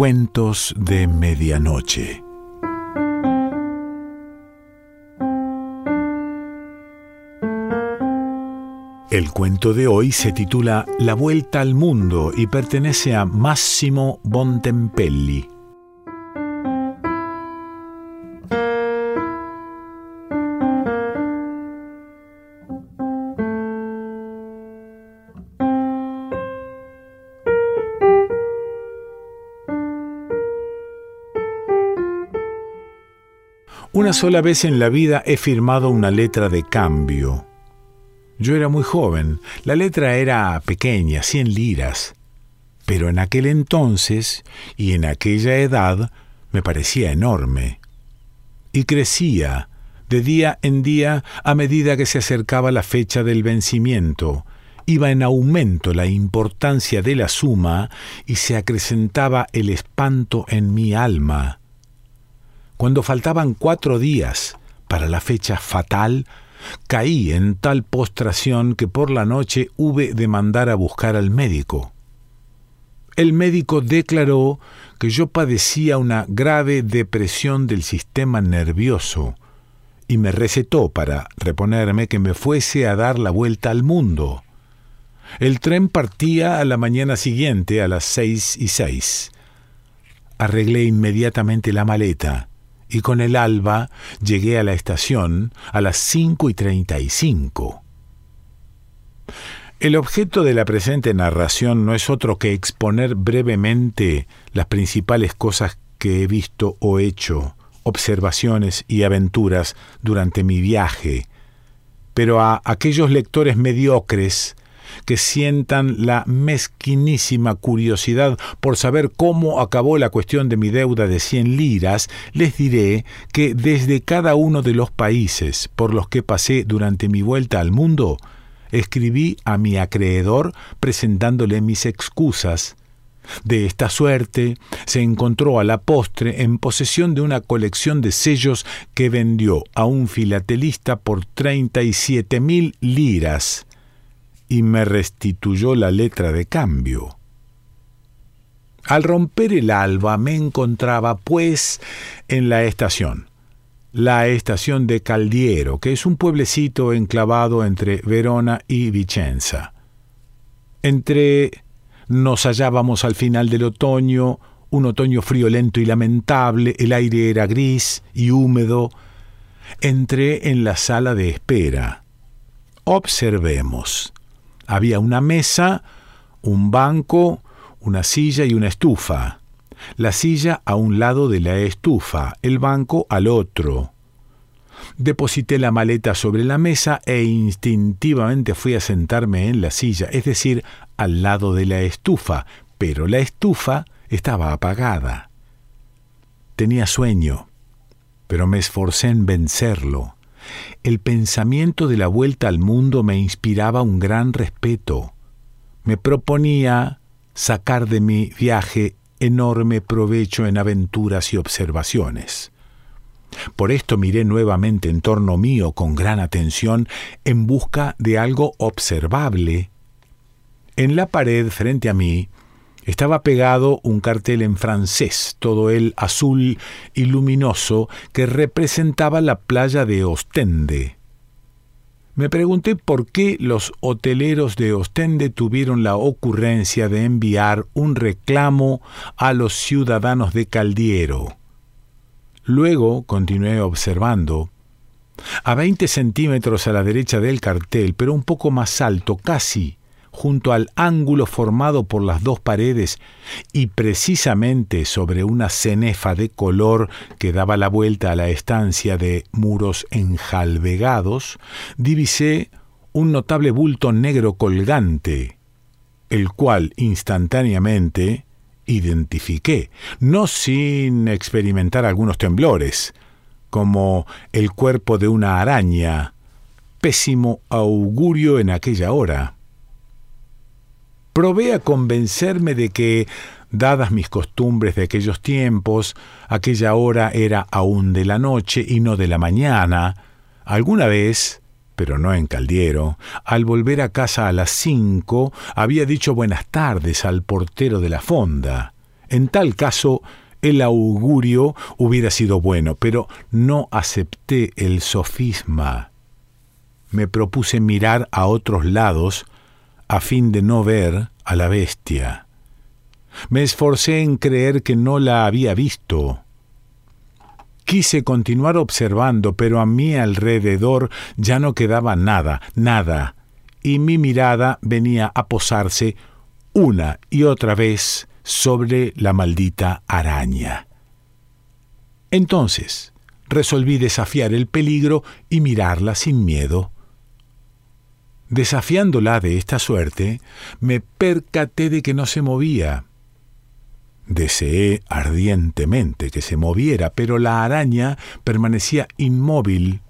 Cuentos de Medianoche. El cuento de hoy se titula La Vuelta al Mundo y pertenece a Massimo Bontempelli. Una sola vez en la vida he firmado una letra de cambio. Yo era muy joven, la letra era pequeña, 100 liras, pero en aquel entonces y en aquella edad me parecía enorme. Y crecía de día en día a medida que se acercaba la fecha del vencimiento, iba en aumento la importancia de la suma y se acrecentaba el espanto en mi alma cuando faltaban cuatro días para la fecha fatal, caí en tal postración que por la noche hube de mandar a buscar al médico. El médico declaró que yo padecía una grave depresión del sistema nervioso y me recetó para reponerme que me fuese a dar la vuelta al mundo. El tren partía a la mañana siguiente a las seis y seis. Arreglé inmediatamente la maleta y con el alba llegué a la estación a las cinco y treinta y cinco. El objeto de la presente narración no es otro que exponer brevemente las principales cosas que he visto o hecho, observaciones y aventuras durante mi viaje, pero a aquellos lectores mediocres que sientan la mezquinísima curiosidad por saber cómo acabó la cuestión de mi deuda de cien liras, les diré que desde cada uno de los países por los que pasé durante mi vuelta al mundo, escribí a mi acreedor presentándole mis excusas. De esta suerte se encontró a la postre en posesión de una colección de sellos que vendió a un filatelista por treinta y siete mil liras y me restituyó la letra de cambio. Al romper el alba me encontraba, pues, en la estación, la estación de Caldiero, que es un pueblecito enclavado entre Verona y Vicenza. Entre nos hallábamos al final del otoño, un otoño friolento y lamentable, el aire era gris y húmedo. Entré en la sala de espera. Observemos. Había una mesa, un banco, una silla y una estufa. La silla a un lado de la estufa, el banco al otro. Deposité la maleta sobre la mesa e instintivamente fui a sentarme en la silla, es decir, al lado de la estufa, pero la estufa estaba apagada. Tenía sueño, pero me esforcé en vencerlo. El pensamiento de la vuelta al mundo me inspiraba un gran respeto. Me proponía sacar de mi viaje enorme provecho en aventuras y observaciones. Por esto miré nuevamente en torno mío con gran atención en busca de algo observable. En la pared frente a mí estaba pegado un cartel en francés, todo él azul y luminoso, que representaba la playa de Ostende. Me pregunté por qué los hoteleros de Ostende tuvieron la ocurrencia de enviar un reclamo a los ciudadanos de Caldiero. Luego continué observando. A veinte centímetros a la derecha del cartel, pero un poco más alto, casi junto al ángulo formado por las dos paredes y precisamente sobre una cenefa de color que daba la vuelta a la estancia de muros enjalvegados, divisé un notable bulto negro colgante, el cual instantáneamente identifiqué, no sin experimentar algunos temblores, como el cuerpo de una araña, pésimo augurio en aquella hora probé a convencerme de que, dadas mis costumbres de aquellos tiempos, aquella hora era aún de la noche y no de la mañana, alguna vez, pero no en Caldiero, al volver a casa a las cinco, había dicho buenas tardes al portero de la fonda. En tal caso, el augurio hubiera sido bueno, pero no acepté el sofisma. Me propuse mirar a otros lados a fin de no ver a la bestia. Me esforcé en creer que no la había visto. Quise continuar observando, pero a mi alrededor ya no quedaba nada, nada, y mi mirada venía a posarse una y otra vez sobre la maldita araña. Entonces resolví desafiar el peligro y mirarla sin miedo. Desafiándola de esta suerte, me percaté de que no se movía. Deseé ardientemente que se moviera, pero la araña permanecía inmóvil.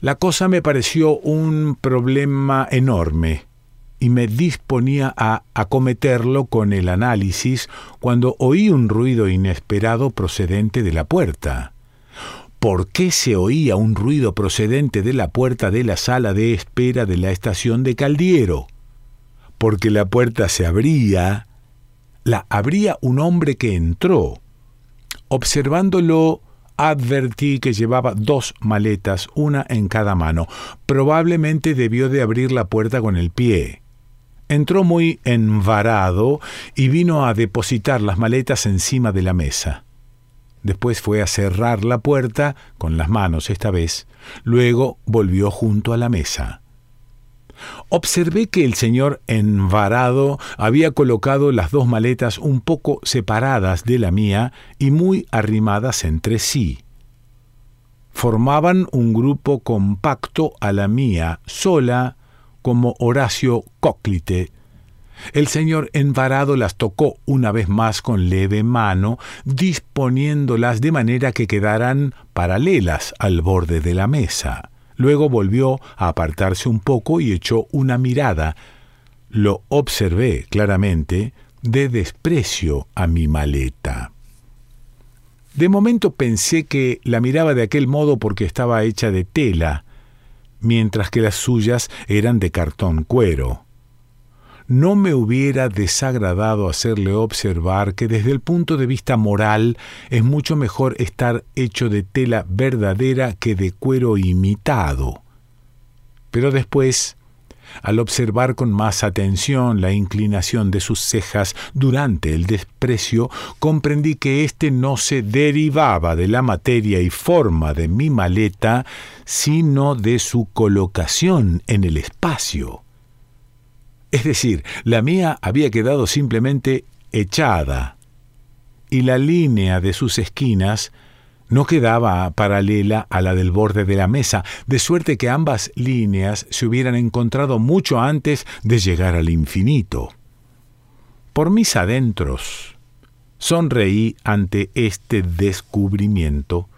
La cosa me pareció un problema enorme y me disponía a acometerlo con el análisis cuando oí un ruido inesperado procedente de la puerta. ¿Por qué se oía un ruido procedente de la puerta de la sala de espera de la estación de Caldiero? Porque la puerta se abría la abría un hombre que entró. Observándolo, advertí que llevaba dos maletas, una en cada mano. Probablemente debió de abrir la puerta con el pie. Entró muy envarado y vino a depositar las maletas encima de la mesa. Después fue a cerrar la puerta, con las manos esta vez. Luego volvió junto a la mesa. Observé que el señor envarado había colocado las dos maletas un poco separadas de la mía y muy arrimadas entre sí. Formaban un grupo compacto a la mía, sola, como Horacio Cóclite. El señor envarado las tocó una vez más con leve mano, disponiéndolas de manera que quedaran paralelas al borde de la mesa. Luego volvió a apartarse un poco y echó una mirada. Lo observé claramente de desprecio a mi maleta. De momento pensé que la miraba de aquel modo porque estaba hecha de tela, mientras que las suyas eran de cartón cuero no me hubiera desagradado hacerle observar que desde el punto de vista moral es mucho mejor estar hecho de tela verdadera que de cuero imitado. Pero después, al observar con más atención la inclinación de sus cejas durante el desprecio, comprendí que éste no se derivaba de la materia y forma de mi maleta, sino de su colocación en el espacio. Es decir, la mía había quedado simplemente echada, y la línea de sus esquinas no quedaba paralela a la del borde de la mesa, de suerte que ambas líneas se hubieran encontrado mucho antes de llegar al infinito. Por mis adentros, sonreí ante este descubrimiento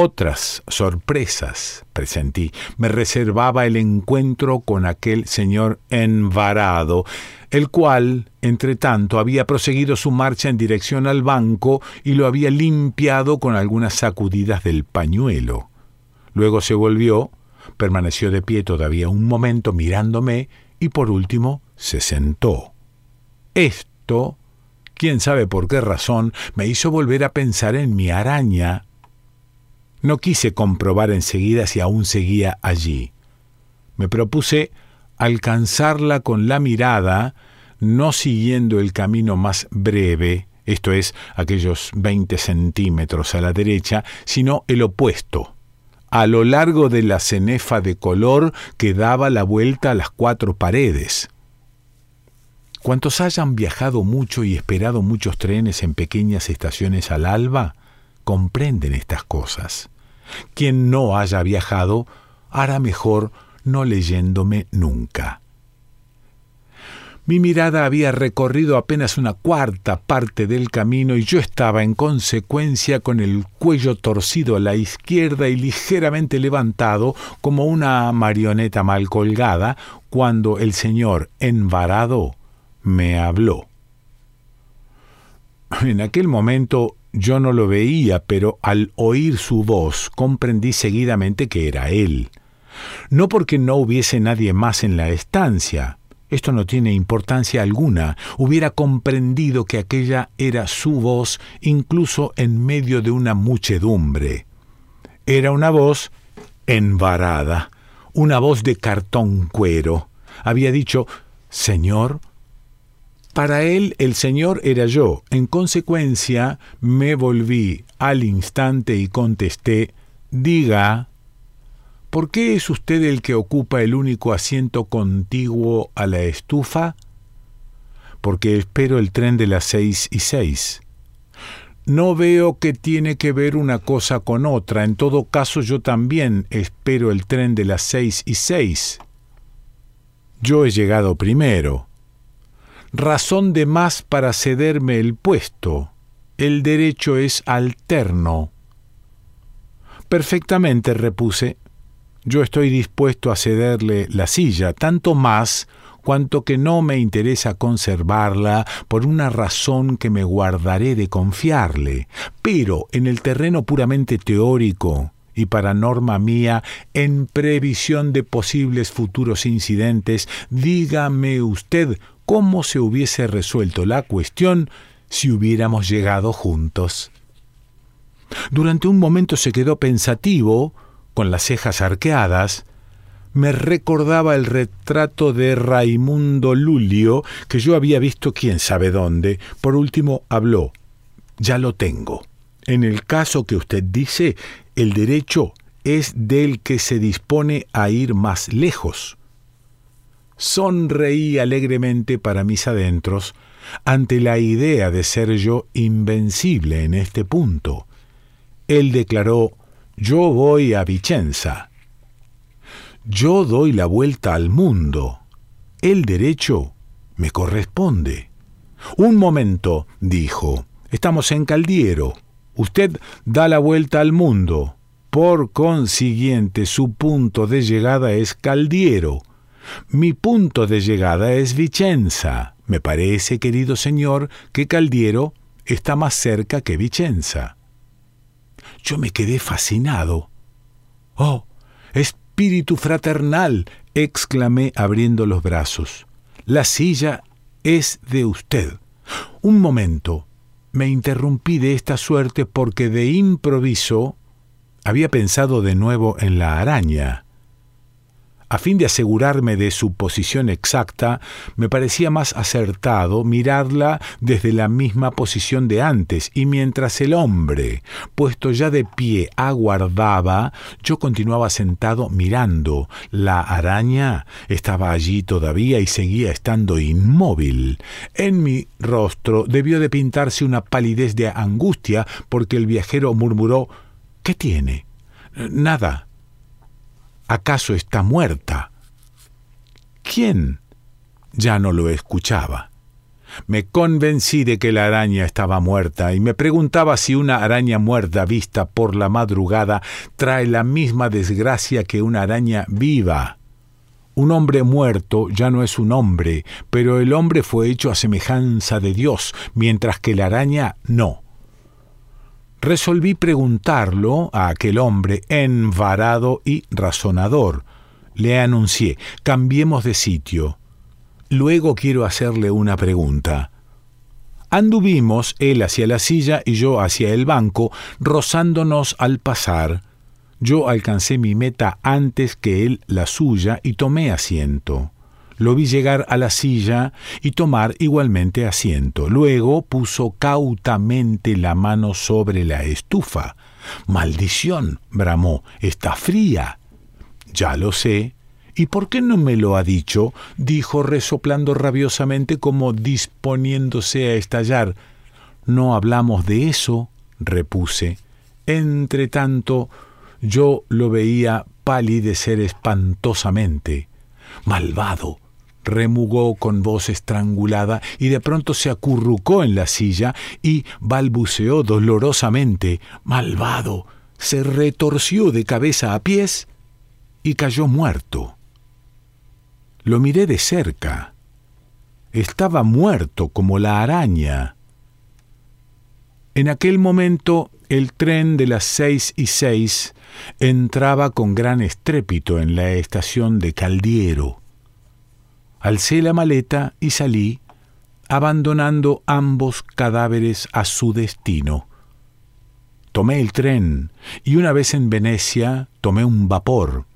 otras sorpresas presentí. Me reservaba el encuentro con aquel señor envarado, el cual, entre tanto, había proseguido su marcha en dirección al banco y lo había limpiado con algunas sacudidas del pañuelo. Luego se volvió, permaneció de pie todavía un momento mirándome y por último se sentó. Esto, quién sabe por qué razón, me hizo volver a pensar en mi araña no quise comprobar enseguida si aún seguía allí. Me propuse alcanzarla con la mirada, no siguiendo el camino más breve, esto es, aquellos veinte centímetros a la derecha, sino el opuesto, a lo largo de la cenefa de color que daba la vuelta a las cuatro paredes. Cuantos hayan viajado mucho y esperado muchos trenes en pequeñas estaciones al alba, comprenden estas cosas. Quien no haya viajado hará mejor no leyéndome nunca. Mi mirada había recorrido apenas una cuarta parte del camino y yo estaba en consecuencia con el cuello torcido a la izquierda y ligeramente levantado como una marioneta mal colgada cuando el señor envarado me habló. En aquel momento yo no lo veía, pero al oír su voz comprendí seguidamente que era él. No porque no hubiese nadie más en la estancia, Esto no tiene importancia alguna. Hubiera comprendido que aquella era su voz incluso en medio de una muchedumbre. Era una voz envarada, una voz de cartón cuero. Había dicho, Señor, para él el Señor era yo. En consecuencia, me volví al instante y contesté, diga, ¿por qué es usted el que ocupa el único asiento contiguo a la estufa? Porque espero el tren de las seis y seis. No veo que tiene que ver una cosa con otra. En todo caso, yo también espero el tren de las seis y seis. Yo he llegado primero. Razón de más para cederme el puesto. El derecho es alterno. Perfectamente, repuse. Yo estoy dispuesto a cederle la silla, tanto más cuanto que no me interesa conservarla por una razón que me guardaré de confiarle, pero en el terreno puramente teórico, y para norma mía, en previsión de posibles futuros incidentes, dígame usted cómo se hubiese resuelto la cuestión si hubiéramos llegado juntos. Durante un momento se quedó pensativo, con las cejas arqueadas, me recordaba el retrato de Raimundo Lulio que yo había visto quién sabe dónde. Por último habló. Ya lo tengo. En el caso que usted dice, el derecho es del que se dispone a ir más lejos. Sonreí alegremente para mis adentros ante la idea de ser yo invencible en este punto. Él declaró Yo voy a Vicenza. Yo doy la vuelta al mundo. El derecho me corresponde. Un momento, dijo. Estamos en Caldiero. Usted da la vuelta al mundo. Por consiguiente, su punto de llegada es Caldiero. Mi punto de llegada es Vicenza. Me parece, querido señor, que Caldiero está más cerca que Vicenza. Yo me quedé fascinado. Oh, es espíritu fraternal, exclamé abriendo los brazos. La silla es de usted. Un momento. Me interrumpí de esta suerte porque de improviso había pensado de nuevo en la araña. A fin de asegurarme de su posición exacta, me parecía más acertado mirarla desde la misma posición de antes, y mientras el hombre, puesto ya de pie, aguardaba, yo continuaba sentado mirando. La araña estaba allí todavía y seguía estando inmóvil. En mi rostro debió de pintarse una palidez de angustia, porque el viajero murmuró ¿Qué tiene? Nada ¿Acaso está muerta? ¿Quién? Ya no lo escuchaba. Me convencí de que la araña estaba muerta y me preguntaba si una araña muerta vista por la madrugada trae la misma desgracia que una araña viva. Un hombre muerto ya no es un hombre, pero el hombre fue hecho a semejanza de Dios, mientras que la araña no. Resolví preguntarlo a aquel hombre envarado y razonador. Le anuncié, cambiemos de sitio. Luego quiero hacerle una pregunta. Anduvimos, él hacia la silla y yo hacia el banco, rozándonos al pasar. Yo alcancé mi meta antes que él la suya y tomé asiento. Lo vi llegar a la silla y tomar igualmente asiento. Luego puso cautamente la mano sobre la estufa. Maldición, bramó, está fría. Ya lo sé. ¿Y por qué no me lo ha dicho? dijo resoplando rabiosamente como disponiéndose a estallar. No hablamos de eso, repuse. Entre tanto, yo lo veía palidecer espantosamente. Malvado, remugó con voz estrangulada y de pronto se acurrucó en la silla y balbuceó dolorosamente Malvado. se retorció de cabeza a pies y cayó muerto. Lo miré de cerca. Estaba muerto como la araña. En aquel momento el tren de las seis y seis entraba con gran estrépito en la estación de Caldiero. Alcé la maleta y salí, abandonando ambos cadáveres a su destino. Tomé el tren y una vez en Venecia tomé un vapor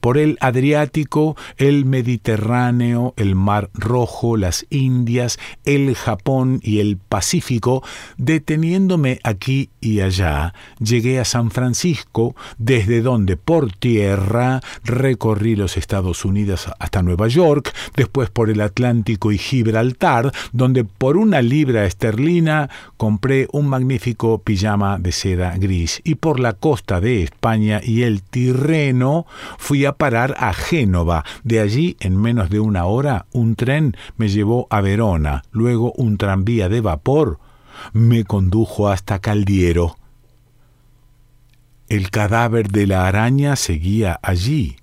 por el Adriático, el Mediterráneo, el Mar Rojo, las Indias, el Japón y el Pacífico, deteniéndome aquí y allá, llegué a San Francisco, desde donde por tierra recorrí los Estados Unidos hasta Nueva York, después por el Atlántico y Gibraltar, donde por una libra esterlina compré un magnífico pijama de seda gris, y por la costa de España y el Tirreno fui parar a Génova. De allí, en menos de una hora, un tren me llevó a Verona, luego un tranvía de vapor me condujo hasta Caldiero. El cadáver de la araña seguía allí.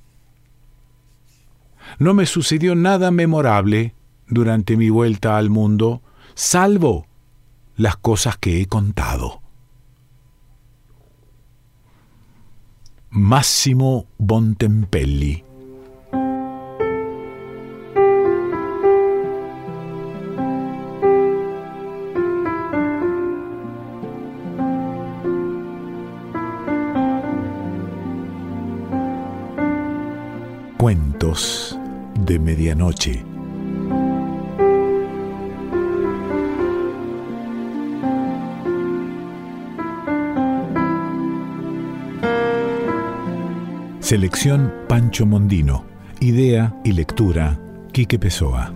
No me sucedió nada memorable durante mi vuelta al mundo, salvo las cosas que he contado. Massimo Bontempelli. Cuentos de Medianoche. Selección Pancho Mondino. Idea y lectura Quique Pessoa.